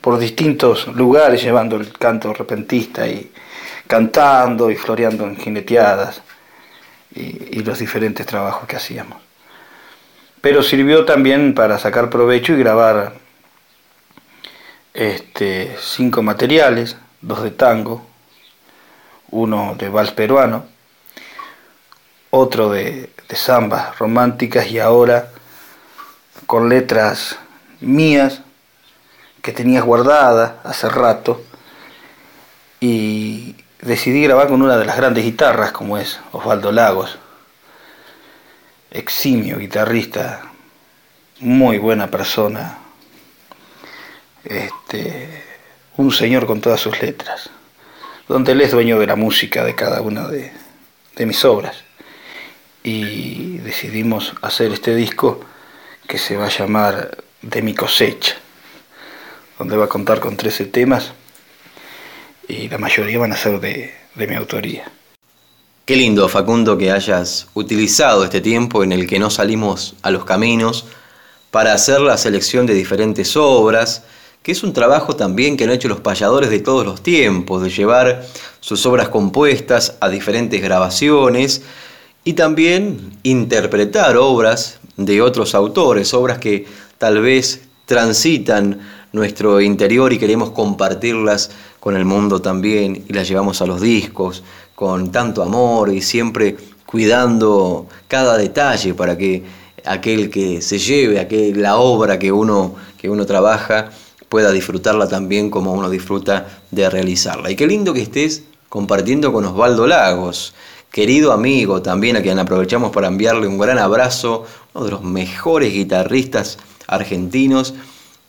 por distintos lugares llevando el canto repentista y cantando y floreando en jineteadas y, los diferentes trabajos que hacíamos. Pero sirvió también para sacar provecho y grabar este, cinco materiales, dos de tango, uno de vals peruano, otro de, de zambas románticas y ahora con letras mías que tenías guardadas hace rato y decidí grabar con una de las grandes guitarras como es Osvaldo Lagos, eximio guitarrista, muy buena persona, este, un señor con todas sus letras, donde él es dueño de la música de cada una de, de mis obras. Y decidimos hacer este disco que se va a llamar De mi cosecha, donde va a contar con 13 temas y la mayoría van a ser de, de mi autoría. Qué lindo, Facundo, que hayas utilizado este tiempo en el que no salimos a los caminos para hacer la selección de diferentes obras, que es un trabajo también que han hecho los payadores de todos los tiempos, de llevar sus obras compuestas a diferentes grabaciones y también interpretar obras de otros autores, obras que tal vez transitan nuestro interior y queremos compartirlas con el mundo también y las llevamos a los discos con tanto amor y siempre cuidando cada detalle para que aquel que se lleve aquel, la obra que uno, que uno trabaja pueda disfrutarla también como uno disfruta de realizarla. Y qué lindo que estés compartiendo con Osvaldo Lagos, querido amigo también a quien aprovechamos para enviarle un gran abrazo, uno de los mejores guitarristas argentinos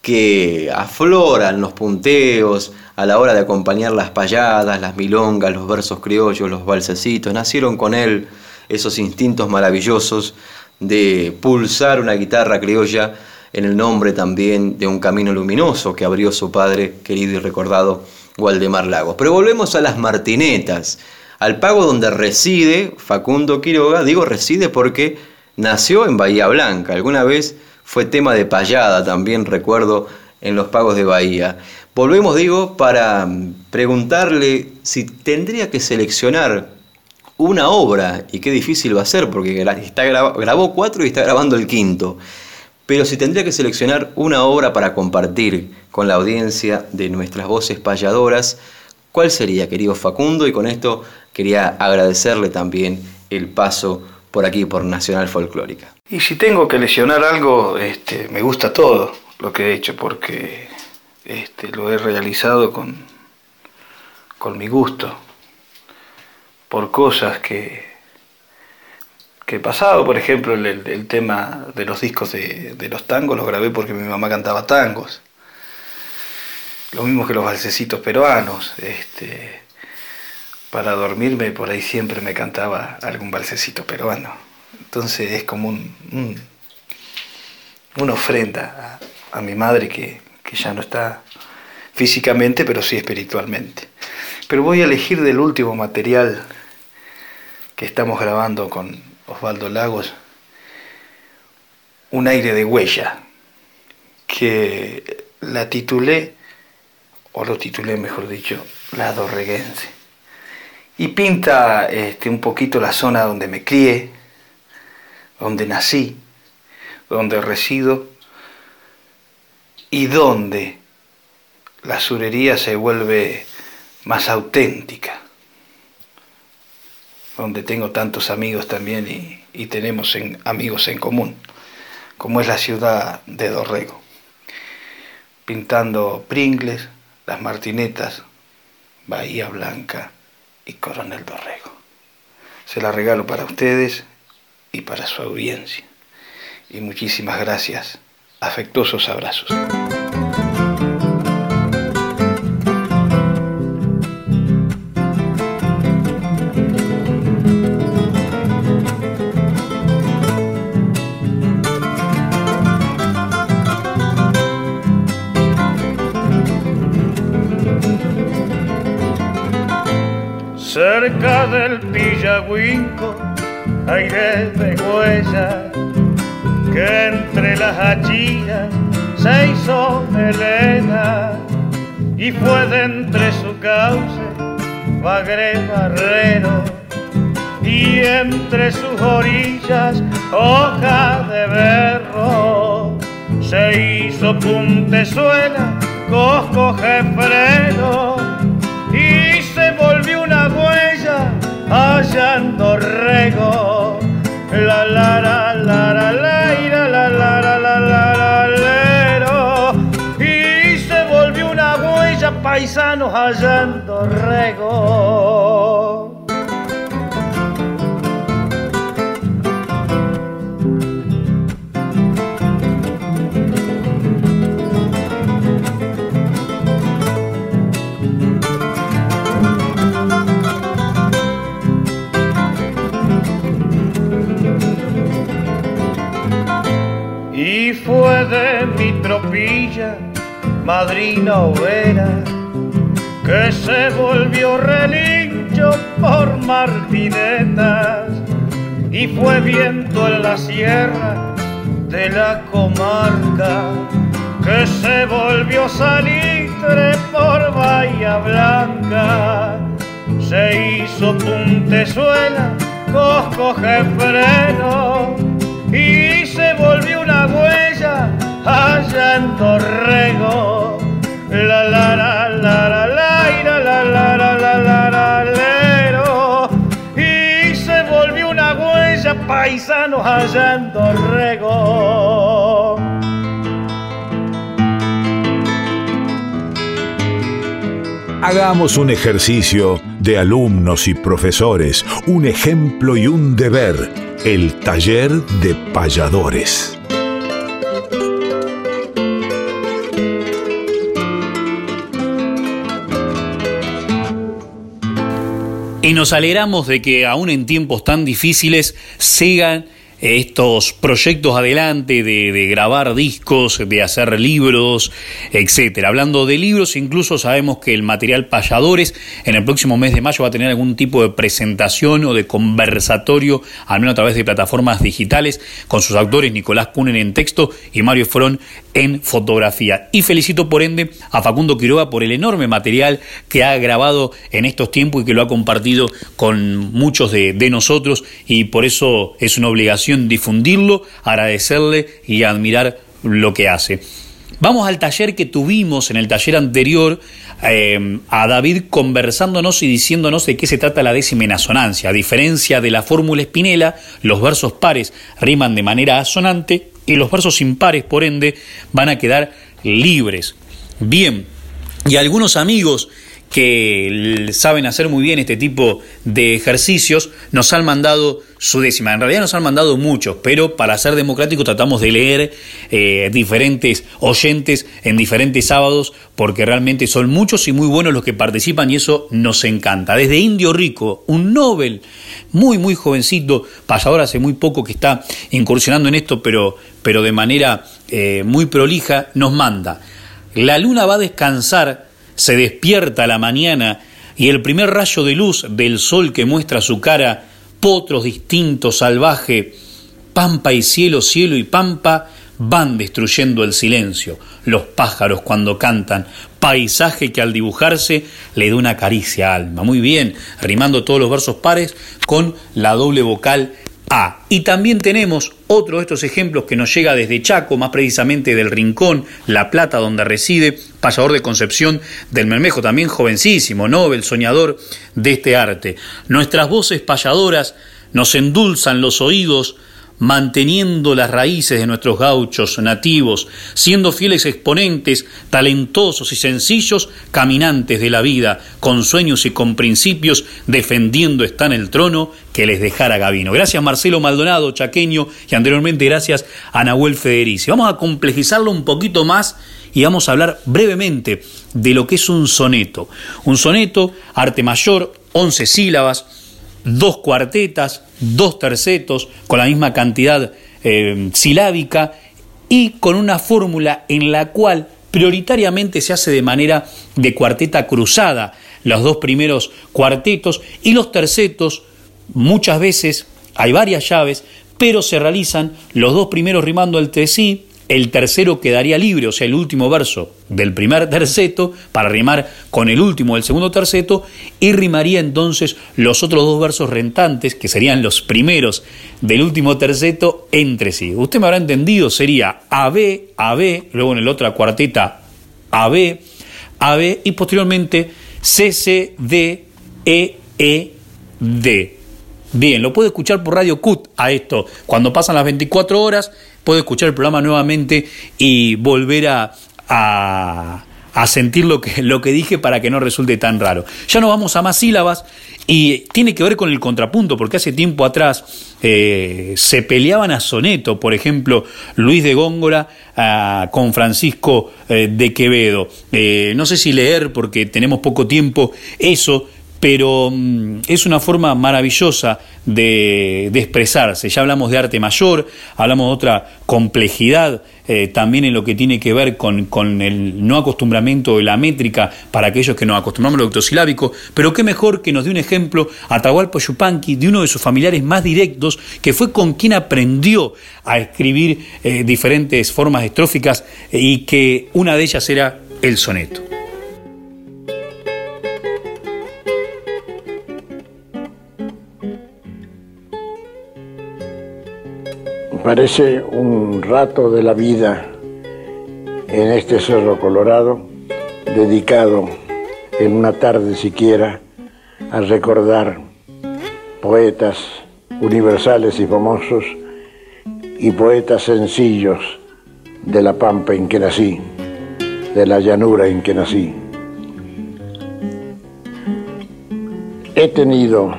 que afloran los punteos a la hora de acompañar las payadas, las milongas, los versos criollos, los balsecitos. Nacieron con él esos instintos maravillosos de pulsar una guitarra criolla en el nombre también de un camino luminoso que abrió su padre querido y recordado Waldemar Lagos. Pero volvemos a las Martinetas, al pago donde reside Facundo Quiroga, digo reside porque nació en Bahía Blanca, alguna vez fue tema de payada también recuerdo en los pagos de Bahía. Volvemos, digo, para preguntarle si tendría que seleccionar una obra, y qué difícil va a ser, porque está grabó cuatro y está grabando el quinto. Pero si tendría que seleccionar una obra para compartir con la audiencia de nuestras voces payadoras, ¿cuál sería, querido Facundo? Y con esto quería agradecerle también el paso por aquí, por Nacional Folclórica. Y si tengo que lesionar algo, este, me gusta todo lo que he hecho, porque este, lo he realizado con, con mi gusto, por cosas que, que he pasado, por ejemplo, el, tema de los discos de, los tangos los grabé porque mi mamá cantaba tangos. Lo mismo que los balsecitos peruanos. Este, para dormirme por ahí siempre me cantaba algún balsecito peruano. Entonces es como un, una ofrenda a, mi madre que, que ya no está físicamente, pero sí espiritualmente. Pero voy a elegir del último material que estamos grabando con, Osvaldo Lagos, un aire de huella, que la titulé, o lo titulé mejor dicho, La Dorreguense. Y pinta este, un poquito la zona donde me crié, donde nací, donde resido y donde la surería se vuelve más auténtica donde tengo tantos amigos también y, tenemos amigos en común, como es la ciudad de Dorrego, pintando Pringles, las Martinetas, Bahía Blanca y Coronel Dorrego. Se la regalo para ustedes y para su audiencia. Y muchísimas gracias. Afectuosos abrazos. Cerca del Pillahuinco, aire de huella hachilla se hizo melena y fue de entre su cauce bagre barrero. Y entre sus orillas hoja de berro se hizo puntezuela, cosco jefrero y se volvió una huella hallando rego. La la la la la la ira, la la la la la la y se volvió una huella paisano hallando rego. Fue de mi tropilla, madrina overa, que se volvió relincho por martinetas y fue viento en la sierra de la comarca que se volvió salitre por Bahía Blanca. Se hizo puntezuela, cosco jefreno y se volvió una huella allá en Torrego. La la la la la la la la la la la la lero. y se volvió una huella paisanos allá en Torrego. Hagamos un ejercicio de alumnos y profesores, un ejemplo y un deber, el taller de payadores. Y nos alegramos de que aún en tiempos tan difíciles sigan estos proyectos adelante de, grabar discos, de hacer libros, etcétera. Hablando de libros, incluso sabemos que el material Payadores en el próximo mes de mayo va a tener algún tipo de presentación o de conversatorio, al menos a través de plataformas digitales, con sus autores Nicolás Cunen en texto y Mario Frón en fotografía. Y felicito por ende a Facundo Quiroga por el enorme material que ha grabado en estos tiempos y que lo ha compartido con muchos de nosotros y por eso es una obligación difundirlo, agradecerle y admirar lo que hace. Vamos al taller que tuvimos en el taller anterior eh, a David conversándonos y diciéndonos de qué se trata la décima en asonancia. A diferencia de la fórmula espinela, los versos pares riman de manera asonante y los versos impares, por ende, van a quedar libres. Bien, y algunos amigos que saben hacer muy bien este tipo de ejercicios, nos han mandado su décima. En realidad nos han mandado muchos, pero para ser democrático tratamos de leer eh, diferentes oyentes en diferentes sábados, porque realmente son muchos y muy buenos los que participan y eso nos encanta. Desde Indio Rico, un Nobel, muy, muy jovencito, pasador hace muy poco que está incursionando en esto, pero, pero de manera eh, muy prolija, nos manda. La luna va a descansar se despierta la mañana y el primer rayo de luz del sol que muestra su cara, potros distintos, salvaje, pampa y cielo, cielo y pampa, van destruyendo el silencio, los pájaros cuando cantan, paisaje que al dibujarse le da una caricia alma. Muy bien, rimando todos los versos pares con la doble vocal Y también tenemos otro de estos ejemplos que nos llega desde Chaco, más precisamente del Rincón, La Plata, donde reside, payador de Concepción del Mermejo, también jovencísimo, Nobel, soñador de este arte. Nuestras voces payadoras nos endulzan los oídos, manteniendo las raíces de nuestros gauchos nativos, siendo fieles exponentes, talentosos y sencillos, caminantes de la vida, con sueños y con principios, defendiendo están el trono que les dejara Gavino. Gracias Marcelo Maldonado, chaqueño, y anteriormente gracias a Nahuel Federici. Vamos a complejizarlo un poquito más y vamos a hablar brevemente de lo que es un soneto. Un soneto, arte mayor, 11 sílabas, dos cuartetas, dos tercetos, con la misma cantidad eh, silábica y con una fórmula en la cual prioritariamente se hace de manera de cuarteta cruzada, los dos primeros cuartetos y los tercetos muchas veces hay varias llaves, pero se realizan los dos primeros rimando entre sí, el tercero quedaría libre, o sea, el último verso del primer terceto, para rimar con el último del segundo terceto, y rimaría entonces los otros dos versos rentantes, que serían los primeros del último terceto, entre sí. Usted me habrá entendido, sería AB, AB, luego en el otra cuarteta AB, AB, y posteriormente CC, D, E, E, D. Bien, lo puede escuchar por Radio CUT a esto. Cuando pasan las 24 horas, puede escuchar el programa nuevamente y volver a, a, sentir lo que, lo que dije para que no resulte tan raro. Ya nos vamos a más sílabas y tiene que ver con el contrapunto, porque hace tiempo atrás eh, se peleaban a soneto, por ejemplo, Luis de Góngora ah, con Francisco eh, de Quevedo. Eh, no sé si leer, porque tenemos poco tiempo, eso pero mm, es una forma maravillosa de, expresarse. Ya hablamos de arte mayor, hablamos de otra complejidad eh, también en lo que tiene que ver con, el no acostumbramiento de la métrica para aquellos que nos acostumbramos al octosilábico, pero qué mejor que nos dé un ejemplo Atahualpa Yupanqui de uno de sus familiares más directos, que fue con quien aprendió a escribir eh, diferentes formas estróficas eh, y que una de ellas era el soneto. Parece un rato de la vida en este Cerro Colorado, dedicado en una tarde siquiera a recordar poetas universales y famosos y poetas sencillos de la pampa en que nací, de la llanura en que nací. He tenido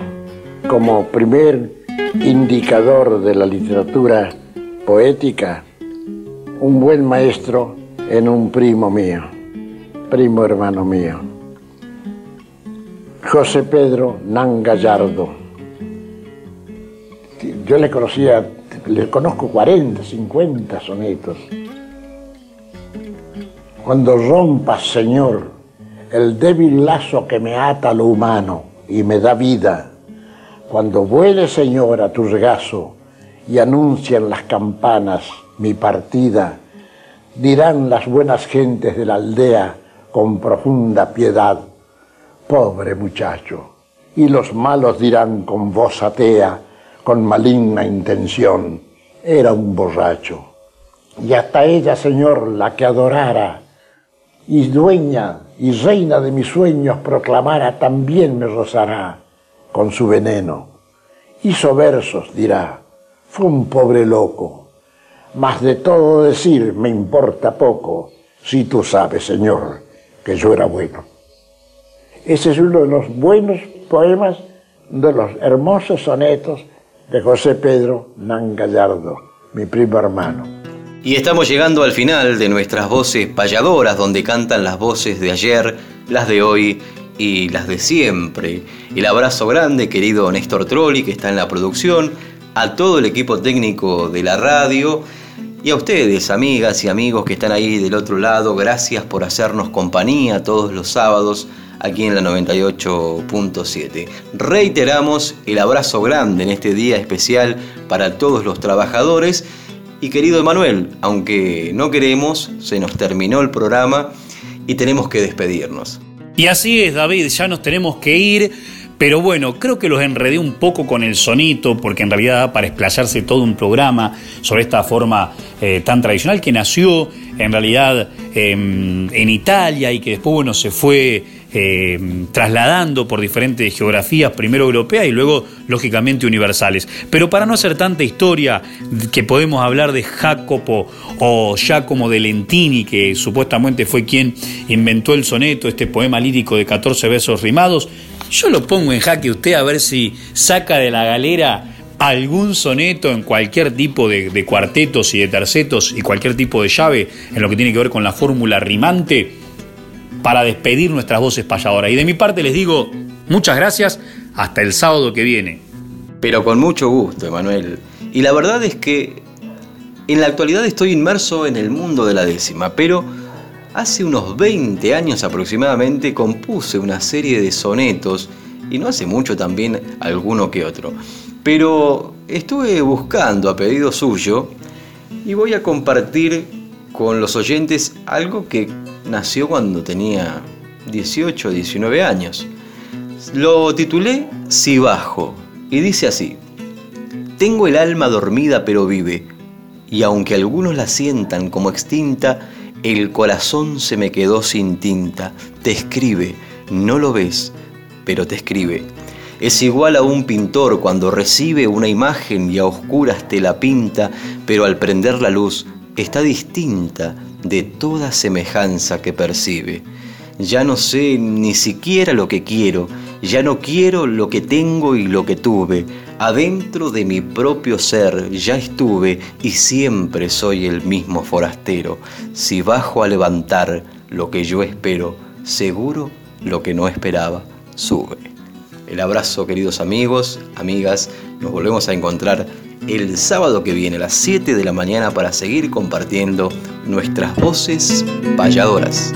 como primer indicador de la literatura poética, un buen maestro en un primo mío, primo hermano mío, José Pedro Nan Gallardo. Yo le conocía, le conozco 40, 50 sonetos. Cuando rompas, Señor, el débil lazo que me ata a lo humano y me da vida, cuando vuele, Señor, a tu regazo y anuncian las campanas mi partida, dirán las buenas gentes de la aldea con profunda piedad, pobre muchacho, y los malos dirán con voz atea, con maligna intención, era un borracho. Y hasta ella, Señor, la que adorara, y dueña y reina de mis sueños proclamara, también me rozará con su veneno. Hizo versos, dirá, fue un pobre loco, mas de todo decir me importa poco, si tú sabes, Señor, que yo era bueno. Ese es uno de los buenos poemas, de los hermosos sonetos de José Pedro Nan Gallardo, mi primo hermano. Y estamos llegando al final de nuestras voces payadoras, donde cantan las voces de ayer, las de hoy y las de siempre. El abrazo grande, querido Néstor Trolli, que está en la producción, a todo el equipo técnico de la radio y a ustedes, amigas y amigos que están ahí del otro lado, gracias por hacernos compañía todos los sábados aquí en la 98.7. Reiteramos el abrazo grande en este día especial para todos los trabajadores. Y querido Emanuel, aunque no queremos, se nos terminó el programa y tenemos que despedirnos. Y así es, David, ya nos tenemos que ir. Pero bueno, creo que los enredé un poco con el sonito, porque en realidad para explayarse todo un programa sobre esta forma eh, tan tradicional que nació en realidad em, en Italia y que después bueno, se fue em, trasladando por diferentes geografías, primero europeas y luego lógicamente universales. Pero para no hacer tanta historia, que podemos hablar de Jacopo o Giacomo de Lentini, que supuestamente fue quien inventó el soneto, este poema lírico de 14 versos rimados, yo lo pongo en jaque usted a ver si saca de la galera algún soneto en cualquier tipo de, cuartetos y de tercetos y cualquier tipo de llave en lo que tiene que ver con la fórmula rimante para despedir nuestras voces payadoras. Y de mi parte les digo muchas gracias, hasta el sábado que viene. Pero con mucho gusto, Emanuel. Y la verdad es que en la actualidad estoy inmerso en el mundo de la décima, pero Hace unos 20 años aproximadamente compuse una serie de sonetos y no hace mucho también alguno que otro. Pero estuve buscando a pedido suyo y voy a compartir con los oyentes algo que nació cuando tenía 18 o 19 años. Lo titulé Si bajo y dice así. Tengo el alma dormida pero vive, y aunque algunos la sientan como extinta, el corazón se me quedó sin tinta. Te escribe, no lo ves, pero te escribe. Es igual a un pintor cuando recibe una imagen y a oscuras te la pinta, pero al prender la luz está distinta de toda semejanza que percibe. Ya no sé ni siquiera lo que quiero, ya no quiero lo que tengo y lo que tuve. Adentro de mi propio ser ya estuve y siempre soy el mismo forastero. Si bajo a levantar lo que yo espero, seguro lo que no esperaba sube. El abrazo queridos amigos, amigas, nos volvemos a encontrar el sábado que viene a las 7 de la mañana para seguir compartiendo nuestras voces payadoras.